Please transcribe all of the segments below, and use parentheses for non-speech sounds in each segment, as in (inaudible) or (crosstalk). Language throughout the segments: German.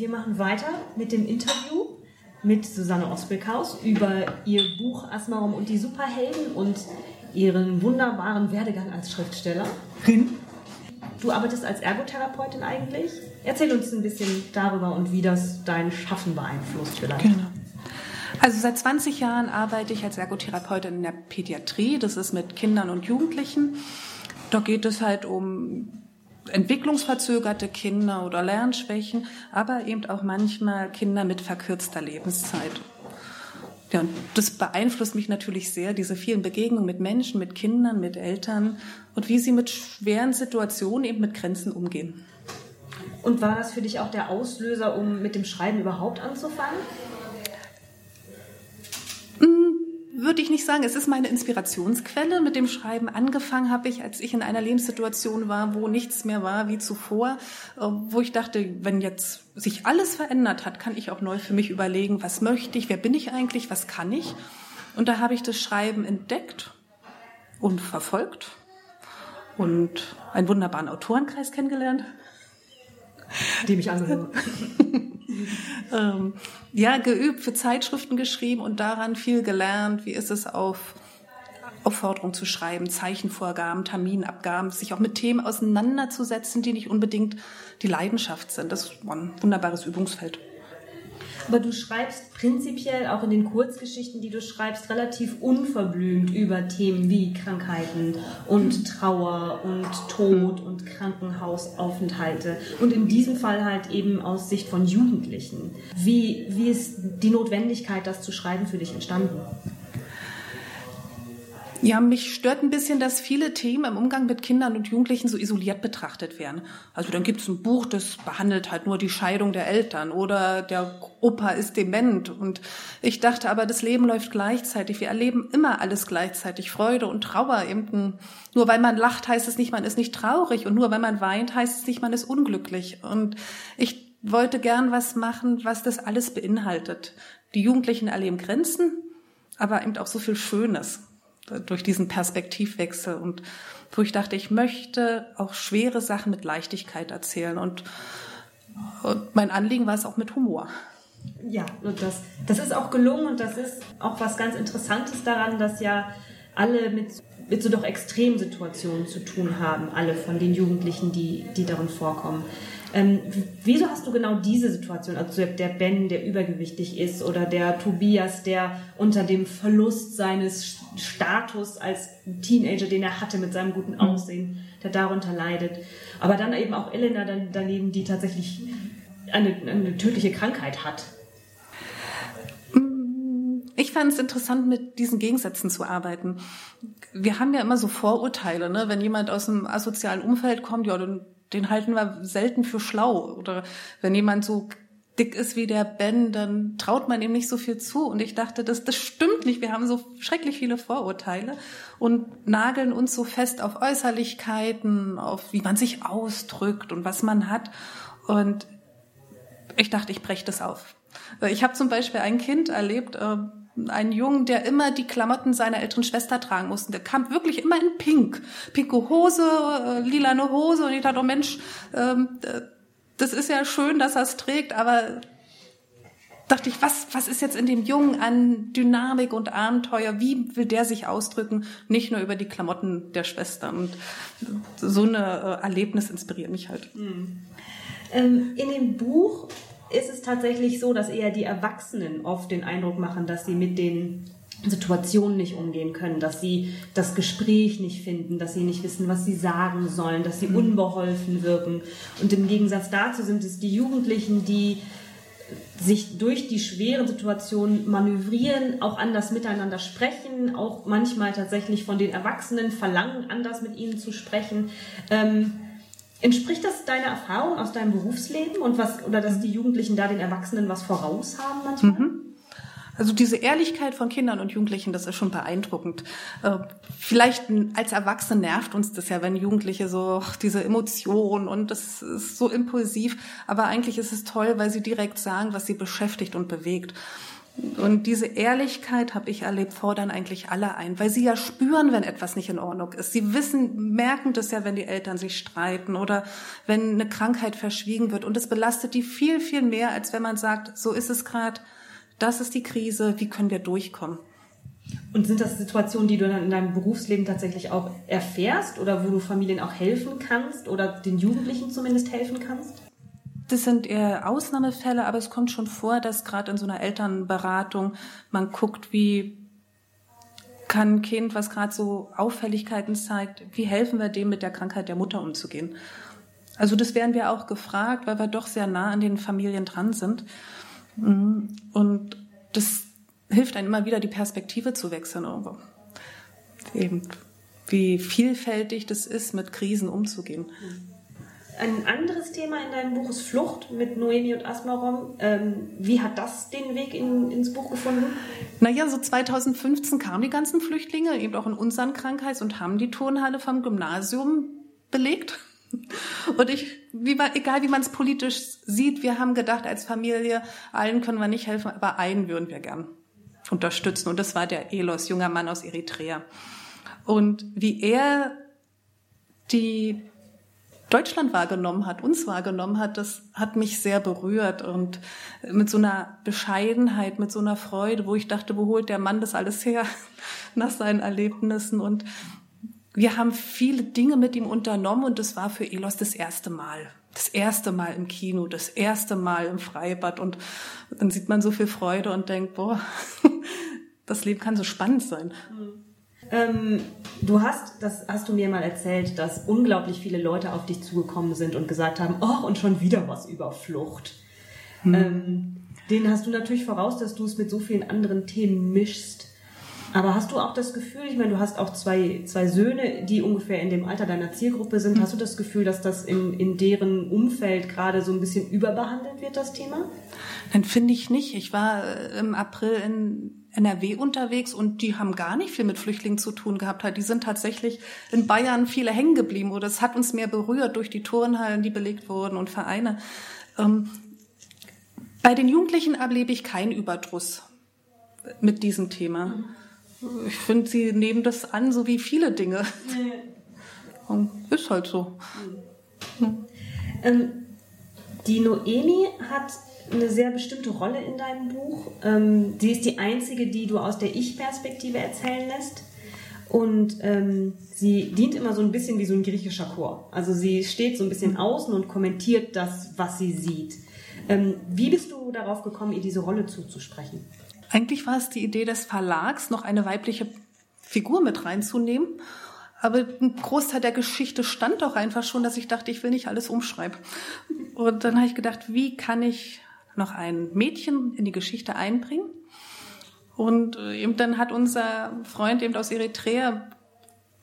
wir machen weiter mit dem Interview mit Susanne Osbeckhaus über ihr Buch Asmarum und die Superhelden und ihren wunderbaren Werdegang als Schriftstellerin. Du arbeitest als Ergotherapeutin eigentlich. Erzähl uns ein bisschen darüber und wie das dein Schaffen beeinflusst vielleicht. Genau. Also seit 20 Jahren arbeite ich als Ergotherapeutin in der Pädiatrie. Das ist mit Kindern und Jugendlichen. Da geht es halt um entwicklungsverzögerte Kinder oder Lernschwächen, aber eben auch manchmal Kinder mit verkürzter Lebenszeit. Ja, und das beeinflusst mich natürlich sehr, diese vielen Begegnungen mit Menschen, mit Kindern, mit Eltern und wie sie mit schweren Situationen eben mit Grenzen umgehen. Und war das für dich auch der Auslöser, um mit dem Schreiben überhaupt anzufangen? Würde ich nicht sagen. Es ist meine Inspirationsquelle. Mit dem Schreiben angefangen habe ich, als ich in einer Lebenssituation war, wo nichts mehr war wie zuvor, äh, wo ich dachte, wenn jetzt sich alles verändert hat, kann ich auch neu für mich überlegen, was möchte ich, wer bin ich eigentlich, was kann ich. Und da habe ich das Schreiben entdeckt und verfolgt und einen wunderbaren Autorenkreis kennengelernt. Die mich angehören. (laughs) ähm, ja, geübt, für Zeitschriften geschrieben und daran viel gelernt. Wie ist es auf Aufforderung zu schreiben, Zeichenvorgaben, Terminabgaben, sich auch mit Themen auseinanderzusetzen, die nicht unbedingt die Leidenschaft sind. Das ist ein wunderbares Übungsfeld. Aber du schreibst prinzipiell auch in den Kurzgeschichten, die du schreibst, relativ unverblümt über Themen wie Krankheiten und Trauer und Tod und Krankenhausaufenthalte. Und in diesem Fall halt eben aus Sicht von Jugendlichen. Wie, wie ist die Notwendigkeit, das zu schreiben, für dich entstanden? Ja, mich stört ein bisschen, dass viele Themen im Umgang mit Kindern und Jugendlichen so isoliert betrachtet werden. Also dann gibt es ein Buch, das behandelt halt nur die Scheidung der Eltern oder der Opa ist dement. Und ich dachte aber, das Leben läuft gleichzeitig. Wir erleben immer alles gleichzeitig. Freude und Trauer. Eben nur weil man lacht, heißt es nicht, man ist nicht traurig. Und nur weil man weint, heißt es nicht, man ist unglücklich. Und ich wollte gern was machen, was das alles beinhaltet. Die Jugendlichen erleben Grenzen, aber eben auch so viel Schönes durch diesen Perspektivwechsel und wo ich dachte, ich möchte auch schwere Sachen mit Leichtigkeit erzählen und, und mein Anliegen war es auch mit Humor. Ja, und das, das ist auch gelungen und das ist auch was ganz Interessantes daran, dass ja alle mit, mit so doch extremen Situationen zu tun haben, alle von den Jugendlichen, die, die darin vorkommen. Ähm, wieso hast du genau diese Situation, also der Ben, der übergewichtig ist, oder der Tobias, der unter dem Verlust seines Status als Teenager, den er hatte mit seinem guten mhm. Aussehen, der darunter leidet. Aber dann eben auch Elena daneben, die tatsächlich eine, eine tödliche Krankheit hat. Ich fand es interessant, mit diesen Gegensätzen zu arbeiten. Wir haben ja immer so Vorurteile, ne? Wenn jemand aus einem asozialen Umfeld kommt, ja, dann den halten wir selten für schlau. Oder wenn jemand so dick ist wie der Ben, dann traut man ihm nicht so viel zu. Und ich dachte, das, das stimmt nicht. Wir haben so schrecklich viele Vorurteile und nageln uns so fest auf Äußerlichkeiten, auf wie man sich ausdrückt und was man hat. Und ich dachte, ich breche das auf. Ich habe zum Beispiel ein Kind erlebt, äh, einen Jungen, der immer die Klamotten seiner älteren Schwester tragen musste. Der kam wirklich immer in Pink. Pinke Hose, äh, lilane Hose. Und ich dachte, oh Mensch, ähm, das ist ja schön, dass er es trägt, aber dachte ich, was, was ist jetzt in dem Jungen an Dynamik und Abenteuer? Wie will der sich ausdrücken? Nicht nur über die Klamotten der Schwester. Und so eine äh, Erlebnis inspiriert mich halt. Mhm. Ähm, in dem Buch ist es tatsächlich so, dass eher die Erwachsenen oft den Eindruck machen, dass sie mit den Situationen nicht umgehen können, dass sie das Gespräch nicht finden, dass sie nicht wissen, was sie sagen sollen, dass sie mhm. unbeholfen wirken. Und im Gegensatz dazu sind es die Jugendlichen, die sich durch die schweren Situationen manövrieren, auch anders miteinander sprechen, auch manchmal tatsächlich von den Erwachsenen verlangen, anders mit ihnen zu sprechen. Ähm, Entspricht das deiner Erfahrung aus deinem Berufsleben und was, oder dass die Jugendlichen da den Erwachsenen was voraus haben manchmal? Mhm. Also diese Ehrlichkeit von Kindern und Jugendlichen, das ist schon beeindruckend. Äh, vielleicht als Erwachsene nervt uns das ja, wenn Jugendliche so diese Emotionen und das ist so impulsiv. Aber eigentlich ist es toll, weil sie direkt sagen, was sie beschäftigt und bewegt. Und diese Ehrlichkeit, habe ich erlebt, fordern eigentlich alle ein, weil sie ja spüren, wenn etwas nicht in Ordnung ist. Sie wissen, merken das ja, wenn die Eltern sich streiten oder wenn eine Krankheit verschwiegen wird. Und es belastet die viel, viel mehr, als wenn man sagt, so ist es gerade, das ist die Krise, wie können wir durchkommen. Und sind das Situationen, die du dann in deinem Berufsleben tatsächlich auch erfährst oder wo du Familien auch helfen kannst oder den Jugendlichen zumindest helfen kannst? Das sind eher Ausnahmefälle, aber es kommt schon vor, dass gerade in so einer Elternberatung man guckt, wie kann ein Kind, was gerade so Auffälligkeiten zeigt, wie helfen wir dem mit der Krankheit der Mutter umzugehen? Also das werden wir auch gefragt, weil wir doch sehr nah an den Familien dran sind. Mhm. Und das hilft einem immer wieder, die Perspektive zu wechseln. Irgendwo. Eben, wie vielfältig das ist, mit Krisen umzugehen. Mhm. Ein anderes Thema in deinem Buch ist Flucht mit Noemi und Asmarom. Ähm, wie hat das den Weg in, ins Buch gefunden? Naja, so 2015 kamen die ganzen Flüchtlinge, eben auch in unseren Krankheits- und haben die Turnhalle vom Gymnasium belegt. Und ich, wie man, egal wie man es politisch sieht, wir haben gedacht als Familie, allen können wir nicht helfen, aber einen würden wir gern unterstützen. Und das war der Elos, junger Mann aus Eritrea. Und wie er die Deutschland wahrgenommen hat, uns wahrgenommen hat, das hat mich sehr berührt und mit so einer Bescheidenheit, mit so einer Freude, wo ich dachte, wo holt der Mann das alles her (laughs) nach seinen Erlebnissen und wir haben viele Dinge mit ihm unternommen und das war für Elos das erste Mal. Das erste Mal im Kino, das erste Mal im Freibad und dann sieht man so viel Freude und denkt, boah, (laughs) das Leben kann so spannend sein. Mhm. Ähm, du hast, das hast du mir mal erzählt, dass unglaublich viele Leute auf dich zugekommen sind und gesagt haben, oh, und schon wieder was über Flucht. Hm. Ähm, den hast du natürlich voraus, dass du es mit so vielen anderen Themen mischst. Aber hast du auch das Gefühl, ich meine, du hast auch zwei, zwei Söhne, die ungefähr in dem Alter deiner Zielgruppe sind. Hm. Hast du das Gefühl, dass das in, in deren Umfeld gerade so ein bisschen überbehandelt wird, das Thema? Dann finde ich nicht. Ich war äh, im April in NRW unterwegs und die haben gar nicht viel mit Flüchtlingen zu tun gehabt. Die sind tatsächlich in Bayern viele hängen geblieben oder es hat uns mehr berührt durch die Turnhallen, die belegt wurden und Vereine. Ähm, bei den Jugendlichen erlebe ich keinen Überdruss mit diesem Thema. Ich finde, sie nehmen das an, so wie viele Dinge. Und ist halt so. Mhm. Ähm, die Noemi hat eine sehr bestimmte Rolle in deinem Buch. Ähm, sie ist die einzige, die du aus der Ich-Perspektive erzählen lässt. Und ähm, sie dient immer so ein bisschen wie so ein griechischer Chor. Also sie steht so ein bisschen außen und kommentiert das, was sie sieht. Ähm, wie bist du darauf gekommen, ihr diese Rolle zuzusprechen? Eigentlich war es die Idee des Verlags, noch eine weibliche Figur mit reinzunehmen. Aber ein Großteil der Geschichte stand doch einfach schon, dass ich dachte, ich will nicht alles umschreiben. Und dann habe ich gedacht, wie kann ich noch ein Mädchen in die Geschichte einbringen. Und äh, eben dann hat unser Freund eben aus Eritrea,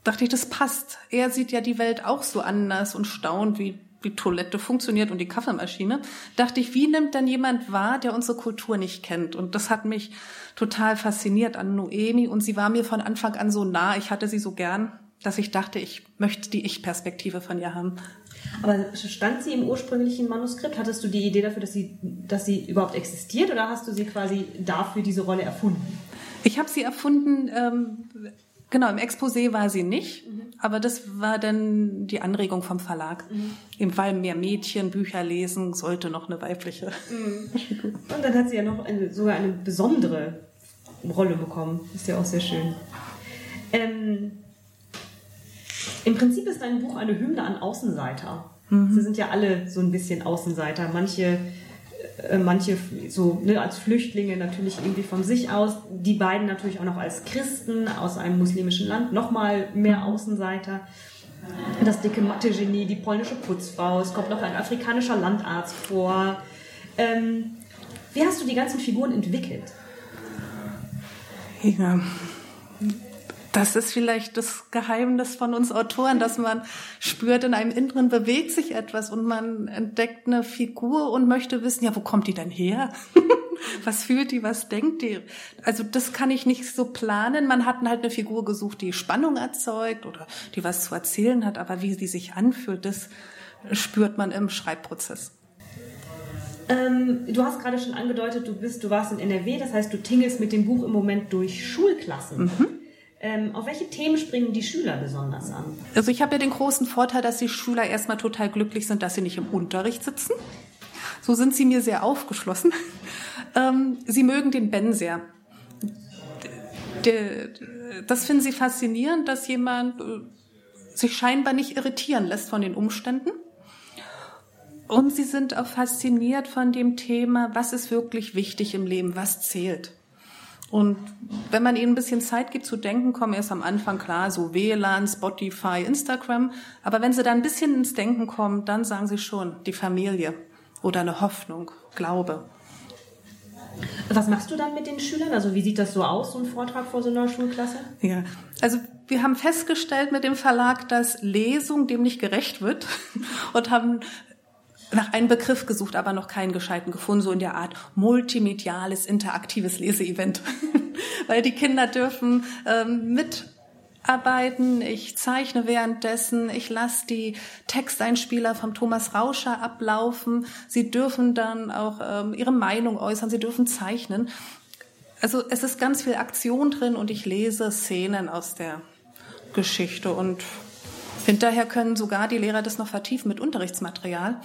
dachte ich, das passt. Er sieht ja die Welt auch so anders und staunt, wie die Toilette funktioniert und die Kaffeemaschine. Dachte ich, wie nimmt denn jemand wahr, der unsere Kultur nicht kennt? Und das hat mich total fasziniert an Noemi und sie war mir von Anfang an so nah. Ich hatte sie so gern, dass ich dachte, ich möchte die Ich-Perspektive von ihr haben. Aber stand sie im ursprünglichen Manuskript? Hattest du die Idee dafür, dass sie, dass sie überhaupt existiert oder hast du sie quasi dafür diese Rolle erfunden? Ich habe sie erfunden, ähm, genau, im Exposé war sie nicht, mhm. aber das war dann die Anregung vom Verlag. Mhm. Eben weil mehr Mädchen Bücher lesen, sollte noch eine weibliche. Mhm. Und dann hat sie ja noch eine, sogar eine besondere Rolle bekommen. Ist ja auch sehr schön. Ähm, im Prinzip ist dein Buch eine Hymne an Außenseiter. Mhm. Sie sind ja alle so ein bisschen Außenseiter. Manche, äh, manche so ne, als Flüchtlinge natürlich irgendwie von sich aus. Die beiden natürlich auch noch als Christen aus einem muslimischen Land. Nochmal mehr Außenseiter. Das dicke Mathe-Genie, die polnische Putzfrau. Es kommt noch ein afrikanischer Landarzt vor. Ähm, wie hast du die ganzen Figuren entwickelt? Ja, das ist vielleicht das Geheimnis von uns Autoren, dass man spürt, in einem Inneren bewegt sich etwas und man entdeckt eine Figur und möchte wissen, ja, wo kommt die denn her? (laughs) was fühlt die, was denkt die? Also das kann ich nicht so planen. Man hat halt eine Figur gesucht, die Spannung erzeugt oder die was zu erzählen hat, aber wie sie sich anfühlt, das spürt man im Schreibprozess. Ähm, du hast gerade schon angedeutet, du bist, du warst in NRW, das heißt, du tingelst mit dem Buch im Moment durch Schulklassen. Mhm. Ähm, auf welche Themen springen die Schüler besonders an? Also ich habe ja den großen Vorteil, dass die Schüler erstmal total glücklich sind, dass sie nicht im Unterricht sitzen. So sind sie mir sehr aufgeschlossen. (laughs) Ähm, sie mögen den Ben sehr. das finden sie faszinierend, dass jemand äh, sich scheinbar nicht irritieren lässt von den Umständen. Und sie sind auch fasziniert von dem Thema, was ist wirklich wichtig im Leben, was zählt. Und wenn man ihnen ein bisschen Zeit gibt zu denken, kommen erst am Anfang klar so WLAN, Spotify, Instagram. Aber wenn sie dann ein bisschen ins Denken kommen, dann sagen sie schon die Familie oder eine Hoffnung, Glaube. Was machst du dann mit den Schülern? Also wie sieht das so aus, so ein Vortrag vor so einer Schulklasse? Ja, also wir haben festgestellt mit dem Verlag, dass Lesung dem nicht gerecht wird (laughs) und haben nach einem Begriff gesucht, aber noch keinen gescheiten gefunden, so in der Art multimediales, interaktives Leseevent. (laughs) Weil die Kinder dürfen ähm, mitarbeiten, ich zeichne währenddessen, ich lasse die Texteinspieler vom Thomas Rauscher ablaufen, sie dürfen dann auch ähm, ihre Meinung äußern, sie dürfen zeichnen. Also es ist ganz viel Aktion drin und ich lese Szenen aus der Geschichte und Hinterher können sogar die Lehrer das noch vertiefen mit Unterrichtsmaterial.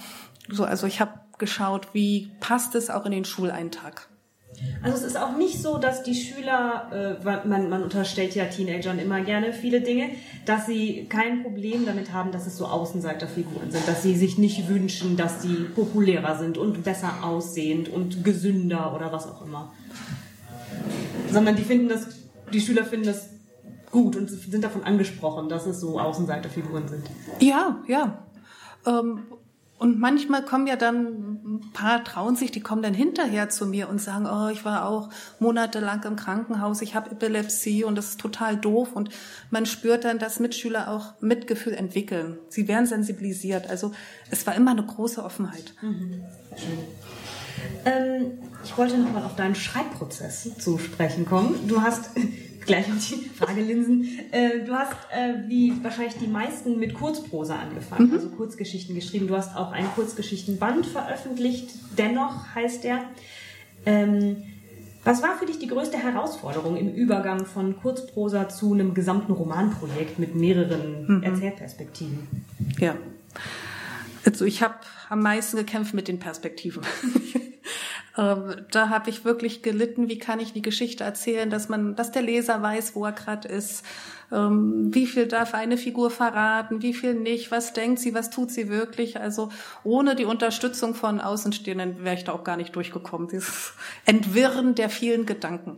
So, also ich habe geschaut, wie passt es auch in den Schuleintag. Also es ist auch nicht so, dass die Schüler, äh, man, man unterstellt ja Teenagern immer gerne viele Dinge, dass sie kein Problem damit haben, dass es so Außenseiterfiguren sind, dass sie sich nicht wünschen, dass sie populärer sind und besser aussehend und gesünder oder was auch immer. Sondern die finden das, die Schüler finden das gut und sind davon angesprochen, dass es so Außenseiterfiguren sind. Ja, ja. Ähm, und manchmal kommen ja dann ein paar trauen sich, die kommen dann hinterher zu mir und sagen, oh, ich war auch monatelang im Krankenhaus, ich habe Epilepsie und das ist total doof. Und man spürt dann, dass Mitschüler auch Mitgefühl entwickeln. Sie werden sensibilisiert. Also es war immer eine große Offenheit. Mhm. Ähm, ich wollte nochmal auf deinen Schreibprozess zu sprechen kommen. Du hast gleich auf die Fragelinsen. Äh, du hast, äh, wie wahrscheinlich die meisten, mit Kurzprosa angefangen, mhm. also Kurzgeschichten geschrieben. Du hast auch einen Kurzgeschichtenband veröffentlicht. Dennoch heißt der. Ähm, was war für dich die größte Herausforderung im Übergang von Kurzprosa zu einem gesamten Romanprojekt mit mehreren mhm. Erzählperspektiven? Ja. Also ich habe am meisten gekämpft mit den Perspektiven. (laughs) Ähm, da habe ich wirklich gelitten, wie kann ich die Geschichte erzählen, dass man, dass der Leser weiß, wo er gerade ist. Ähm, wie viel darf eine Figur verraten, wie viel nicht, was denkt sie, was tut sie wirklich. Also ohne die Unterstützung von Außenstehenden wäre ich da auch gar nicht durchgekommen. Dieses Entwirren der vielen Gedanken.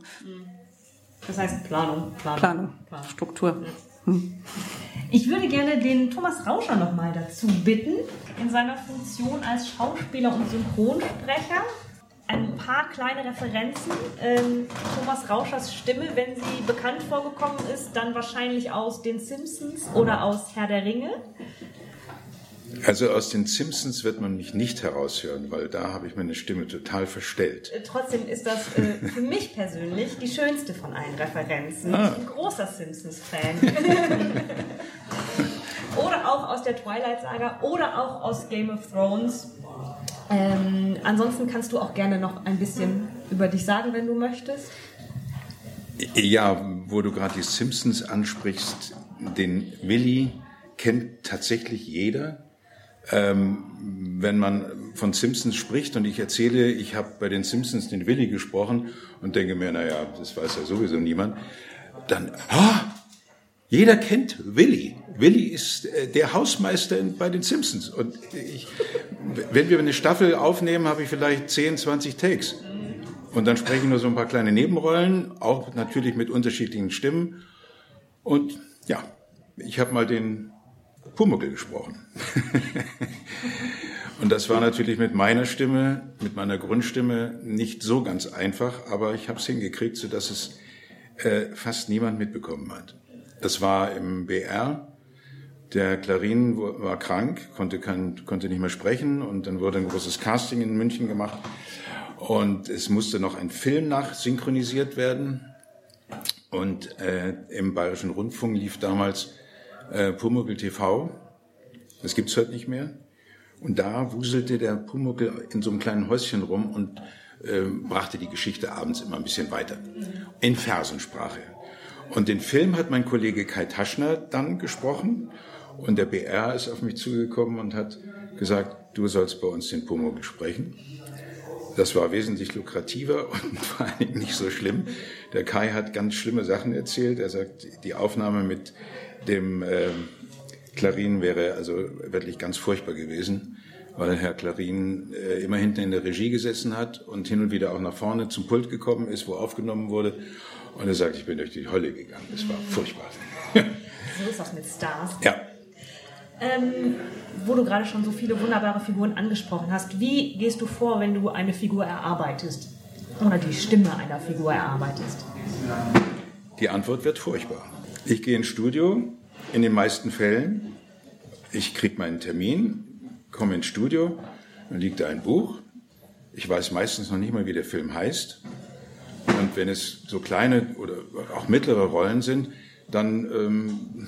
Das heißt Planung. Planung, Planung, Planung. Struktur. Ja. Hm. Ich würde gerne den Thomas Rauscher nochmal dazu bitten, in seiner Funktion als Schauspieler und Synchronsprecher ein paar kleine Referenzen. Ähm, Thomas Rauschers Stimme, wenn sie bekannt vorgekommen ist, dann wahrscheinlich aus den Simpsons oder aus Herr der Ringe. Also aus den Simpsons wird man mich nicht heraushören, weil da habe ich meine Stimme total verstellt. Äh, trotzdem ist das äh, für mich persönlich die schönste von allen Referenzen. Ah. Ich bin ein großer Simpsons-Fan. (laughs) oder auch aus der Twilight-Saga oder auch aus Game of Thrones. Ähm, ansonsten kannst du auch gerne noch ein bisschen über dich sagen, wenn du möchtest. Ja, wo du gerade die Simpsons ansprichst, den Willy kennt tatsächlich jeder. Ähm, wenn man von Simpsons spricht und ich erzähle, ich habe bei den Simpsons den Willy gesprochen und denke mir, naja, das weiß ja sowieso niemand, dann, ah, jeder kennt Willy. Willy ist äh, der Hausmeister bei den Simpsons. Und ich, wenn wir eine Staffel aufnehmen, habe ich vielleicht 10, 20 Takes. Und dann spreche ich nur so ein paar kleine Nebenrollen, auch natürlich mit unterschiedlichen Stimmen. Und ja, ich habe mal den Pumuckel gesprochen. (laughs) Und das war natürlich mit meiner Stimme, mit meiner Grundstimme nicht so ganz einfach, aber ich habe es hingekriegt, sodass es äh, fast niemand mitbekommen hat. Das war im BR. Der Clarin war krank, konnte, kein, konnte nicht mehr sprechen und dann wurde ein großes Casting in München gemacht und es musste noch ein Film nachsynchronisiert werden und äh, im Bayerischen Rundfunk lief damals äh, Pumuckl TV. Das gibt's heute nicht mehr. Und da wuselte der Pumuckel in so einem kleinen Häuschen rum und äh, brachte die Geschichte abends immer ein bisschen weiter. In Versensprache. Und den Film hat mein Kollege Kai Taschner dann gesprochen. Und der BR ist auf mich zugekommen und hat gesagt, du sollst bei uns den Pumuckel sprechen. Das war wesentlich lukrativer (laughs) und vor allen Dingen nicht so schlimm. Der Kai hat ganz schlimme Sachen erzählt. Er sagt, die Aufnahme mit dem äh, Klarin wäre also wirklich ganz furchtbar gewesen, weil Herr Klarin äh, immer hinten in der Regie gesessen hat und hin und wieder auch nach vorne zum Pult gekommen ist, wo aufgenommen wurde. Und er sagt, ich bin durch die Hölle gegangen. Das war furchtbar. so ist das mit Stars. Ja. Ähm, wo du gerade schon so viele wunderbare Figuren angesprochen hast, wie gehst du vor, wenn du eine Figur erarbeitest? Oder die Stimme einer Figur erarbeitest? Die Antwort wird furchtbar. Ich gehe ins Studio, in den meisten Fällen. Ich kriege meinen Termin, komme ins Studio, dann liegt da ein Buch. Ich weiß meistens noch nicht mal, wie der Film heißt. Und wenn es so kleine oder auch mittlere Rollen sind, dann ähm,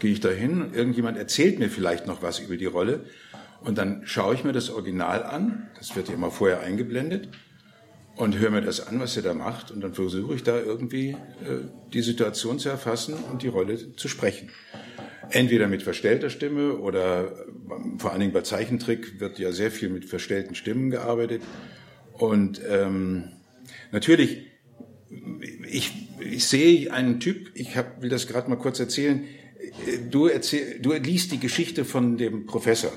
gehe ich dahin. Irgendjemand erzählt mir vielleicht noch was über die Rolle. Und dann schaue ich mir das Original an. Das wird ja immer vorher eingeblendet und höre mir das an, was er da macht. Und dann versuche ich da irgendwie äh, die Situation zu erfassen und die Rolle zu sprechen. Entweder mit verstellter Stimme oder vor allen Dingen bei Zeichentrick wird ja sehr viel mit verstellten Stimmen gearbeitet. Und ähm, natürlich, ich, ich sehe einen Typ, ich hab, will das gerade mal kurz erzählen, du, erzähl, du liest die Geschichte von dem Professor.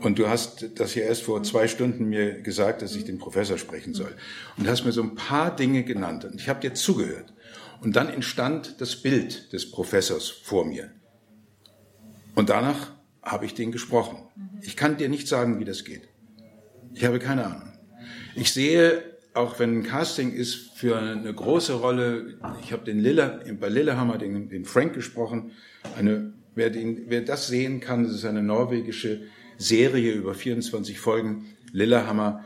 Und du hast das ja erst vor zwei Stunden mir gesagt, dass ich den Professor sprechen soll. Und hast mir so ein paar Dinge genannt. Und ich habe dir zugehört. Und dann entstand das Bild des Professors vor mir. Und danach habe ich den gesprochen. Ich kann dir nicht sagen, wie das geht. Ich habe keine Ahnung. Ich sehe, auch wenn ein Casting ist für eine große Rolle, ich habe den Lilla, bei Lillehammer den, den Frank gesprochen. Eine, wer, den, wer das sehen kann, das ist eine norwegische Serie über 24 Folgen, Lillehammer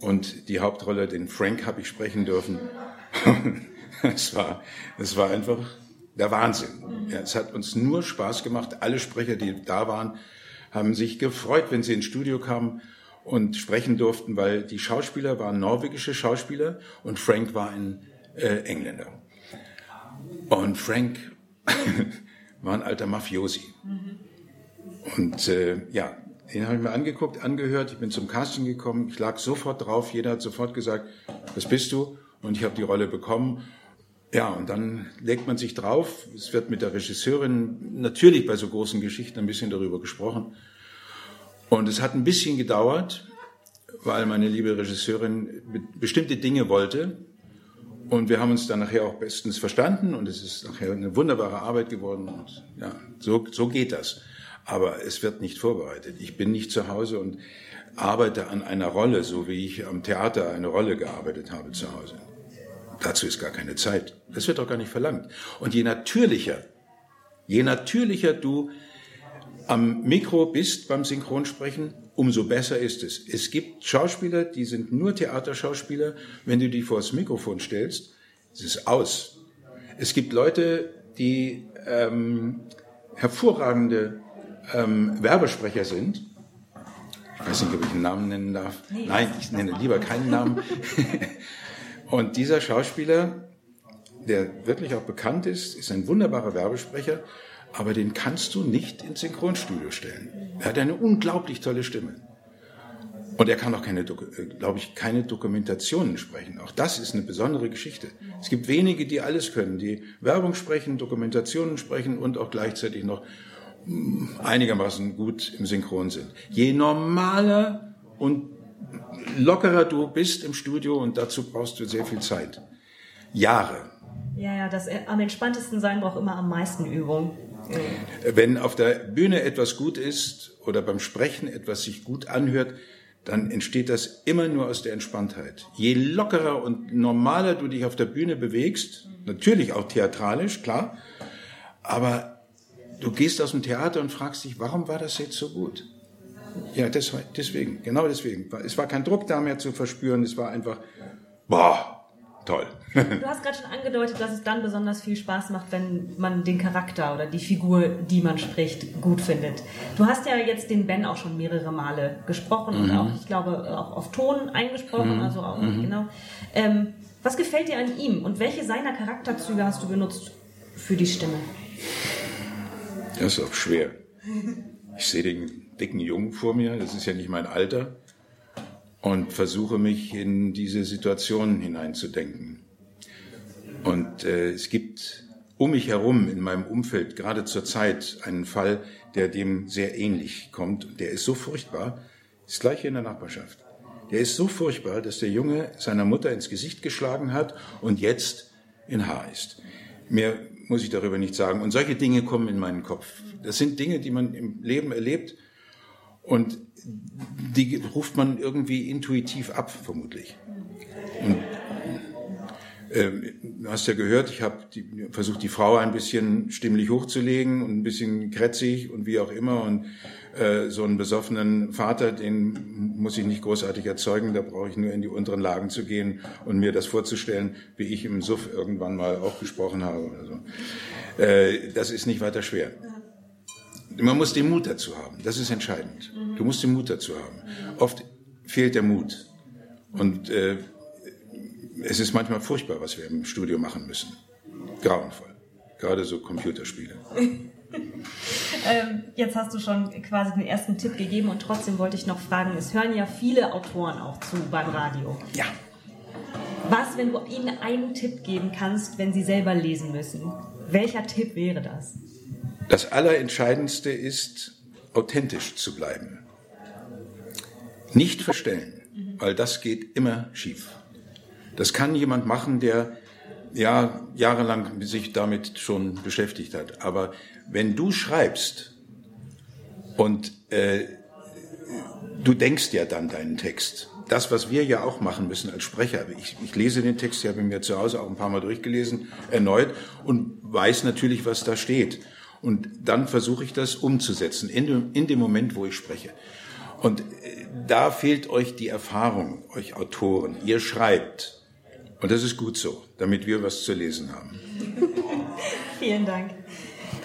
und die Hauptrolle, den Frank, habe ich sprechen dürfen. (laughs) es war, es war einfach der Wahnsinn. Ja, es hat uns nur Spaß gemacht. Alle Sprecher, die da waren, haben sich gefreut, wenn sie ins Studio kamen und sprechen durften, weil die Schauspieler waren norwegische Schauspieler und Frank war ein äh, Engländer. Und Frank (laughs) war ein alter Mafiosi. Und äh, ja, den habe ich mir angeguckt, angehört. Ich bin zum Casting gekommen. Ich lag sofort drauf. Jeder hat sofort gesagt, das bist du. Und ich habe die Rolle bekommen. Ja, und dann legt man sich drauf. Es wird mit der Regisseurin natürlich bei so großen Geschichten ein bisschen darüber gesprochen. Und es hat ein bisschen gedauert, weil meine liebe Regisseurin bestimmte Dinge wollte. Und wir haben uns dann nachher auch bestens verstanden und es ist nachher eine wunderbare Arbeit geworden. Und ja, so, so geht das aber es wird nicht vorbereitet. Ich bin nicht zu Hause und arbeite an einer Rolle, so wie ich am Theater eine Rolle gearbeitet habe zu Hause. Dazu ist gar keine Zeit. Das wird auch gar nicht verlangt. Und je natürlicher, je natürlicher du am Mikro bist beim Synchronsprechen, umso besser ist es. Es gibt Schauspieler, die sind nur Theaterschauspieler. Wenn du die vor das Mikrofon stellst, ist es aus. Es gibt Leute, die ähm, hervorragende ähm, Werbesprecher sind. Ich weiß nicht, ob ich einen Namen nennen darf. Nein, ich nenne lieber keinen Namen. (laughs) Und dieser Schauspieler, der wirklich auch bekannt ist, ist ein wunderbarer Werbesprecher, aber den kannst du nicht ins Synchronstudio stellen. Er hat eine unglaublich tolle Stimme. Und er kann auch keine, äh, glaube ich, keine Dokumentationen sprechen. Auch das ist eine besondere Geschichte. Es gibt wenige, die alles können, die Werbung sprechen, Dokumentationen sprechen und auch gleichzeitig noch einigermaßen gut im Synchron sind. Je normaler und lockerer du bist im Studio und dazu brauchst du sehr viel Zeit. Jahre. Ja, ja, das äh, am entspanntesten sein braucht immer am meisten Übung. Wenn auf der Bühne etwas gut ist oder beim Sprechen etwas sich gut anhört, dann entsteht das immer nur aus der Entspanntheit. Je lockerer und normaler du dich auf der Bühne bewegst, natürlich auch theatralisch, klar, aber du gehst aus dem Theater und fragst dich, warum war das jetzt so gut? Ja, deswegen, genau deswegen. Es war kein Druck da mehr zu verspüren, es war einfach, boah, toll. Du hast gerade schon angedeutet, dass es dann besonders viel Spaß macht, wenn man den Charakter oder die Figur, die man spricht, gut findet. Du hast ja jetzt den Ben auch schon mehrere Male gesprochen mhm. und auch, ich glaube, auch auf Ton eingesprochen, mhm. also auch, mhm. genau. Ähm, was gefällt dir an ihm und welche seiner Charakterzüge hast du benutzt für die Stimme? Das ist auch schwer. Ich sehe den dicken Jungen vor mir, das ist ja nicht mein Alter, und versuche mich in diese Situation hineinzudenken. Und äh, es gibt um mich herum in meinem Umfeld gerade zur Zeit einen Fall, der dem sehr ähnlich kommt. Der ist so furchtbar, das gleiche in der Nachbarschaft. Der ist so furchtbar, dass der Junge seiner Mutter ins Gesicht geschlagen hat und jetzt in Haar ist. Mehr muss ich darüber nicht sagen. Und solche Dinge kommen in meinen Kopf. Das sind Dinge, die man im Leben erlebt und die ruft man irgendwie intuitiv ab, vermutlich. Und ähm, du hast ja gehört, ich habe versucht, die Frau ein bisschen stimmlich hochzulegen und ein bisschen krätzig und wie auch immer. Und äh, so einen besoffenen Vater, den muss ich nicht großartig erzeugen. Da brauche ich nur in die unteren Lagen zu gehen und mir das vorzustellen, wie ich im Suff irgendwann mal auch gesprochen habe oder so. Äh, das ist nicht weiter schwer. Man muss den Mut dazu haben. Das ist entscheidend. Du musst den Mut dazu haben. Oft fehlt der Mut. Und äh, es ist manchmal furchtbar, was wir im Studio machen müssen. Grauenvoll. Gerade so Computerspiele. (laughs) ähm, jetzt hast du schon quasi den ersten Tipp gegeben und trotzdem wollte ich noch fragen, es hören ja viele Autoren auch zu beim Radio. Ja. Was, wenn du ihnen einen Tipp geben kannst, wenn sie selber lesen müssen? Welcher Tipp wäre das? Das Allerentscheidendste ist, authentisch zu bleiben. Nicht verstellen, weil das geht immer schief. Das kann jemand machen, der ja jahrelang sich damit schon beschäftigt hat. Aber wenn du schreibst und äh, du denkst ja dann deinen Text, das, was wir ja auch machen müssen als Sprecher. Ich, ich lese den Text, ich habe ihn mir zu Hause auch ein paar Mal durchgelesen, erneut und weiß natürlich, was da steht. Und dann versuche ich das umzusetzen in dem, in dem Moment, wo ich spreche. Und äh, da fehlt euch die Erfahrung, euch Autoren. Ihr schreibt. Und das ist gut so, damit wir was zu lesen haben. (laughs) Vielen Dank.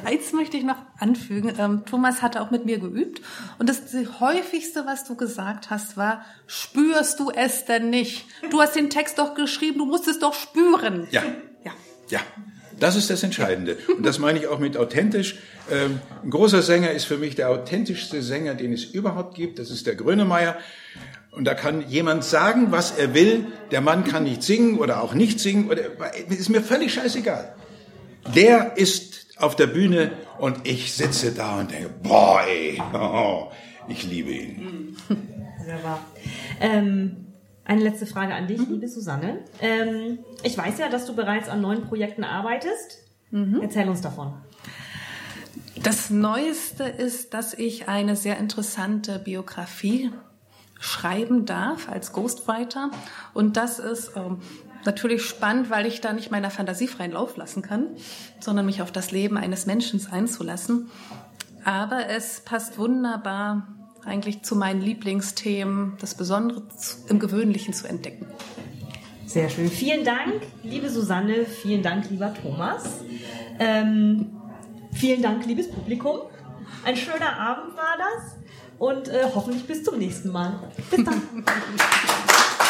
Eins möchte ich noch anfügen. Ähm, Thomas hatte auch mit mir geübt. Und das, das häufigste, was du gesagt hast, war, spürst du es denn nicht? Du hast den Text doch geschrieben, du musst es doch spüren. Ja. Ja. Ja. Das ist das Entscheidende. Und das meine ich auch mit authentisch. Ähm, ein großer Sänger ist für mich der authentischste Sänger, den es überhaupt gibt. Das ist der Grönemeyer. Und da kann jemand sagen, was er will. Der Mann kann nicht singen oder auch nicht singen. Oder, ist mir völlig scheißegal. Der ist auf der Bühne und ich sitze da und denke, boah, oh, (laughs) ich liebe ihn. Wunderbar. Ähm, eine letzte Frage an dich, mhm. liebe Susanne. Ähm, ich weiß ja, dass du bereits an neuen Projekten arbeitest. Mhm. Erzähl uns davon. Das Neueste ist, dass ich eine sehr interessante Biografie schreiben darf als Ghostwriter. Und das ist ähm, natürlich spannend, weil ich da nicht meiner Fantasie freien Lauf lassen kann, sondern mich auf das Leben eines Menschen einzulassen. Aber es passt wunderbar eigentlich zu meinen Lieblingsthemen, das Besondere im Gewöhnlichen zu entdecken. Sehr schön. Vielen Dank, liebe Susanne. Vielen Dank, lieber Thomas. Ähm, vielen Dank, liebes Publikum. Ein schöner Abend war das und äh, hoffentlich bis zum nächsten Mal. Bis dann. (laughs)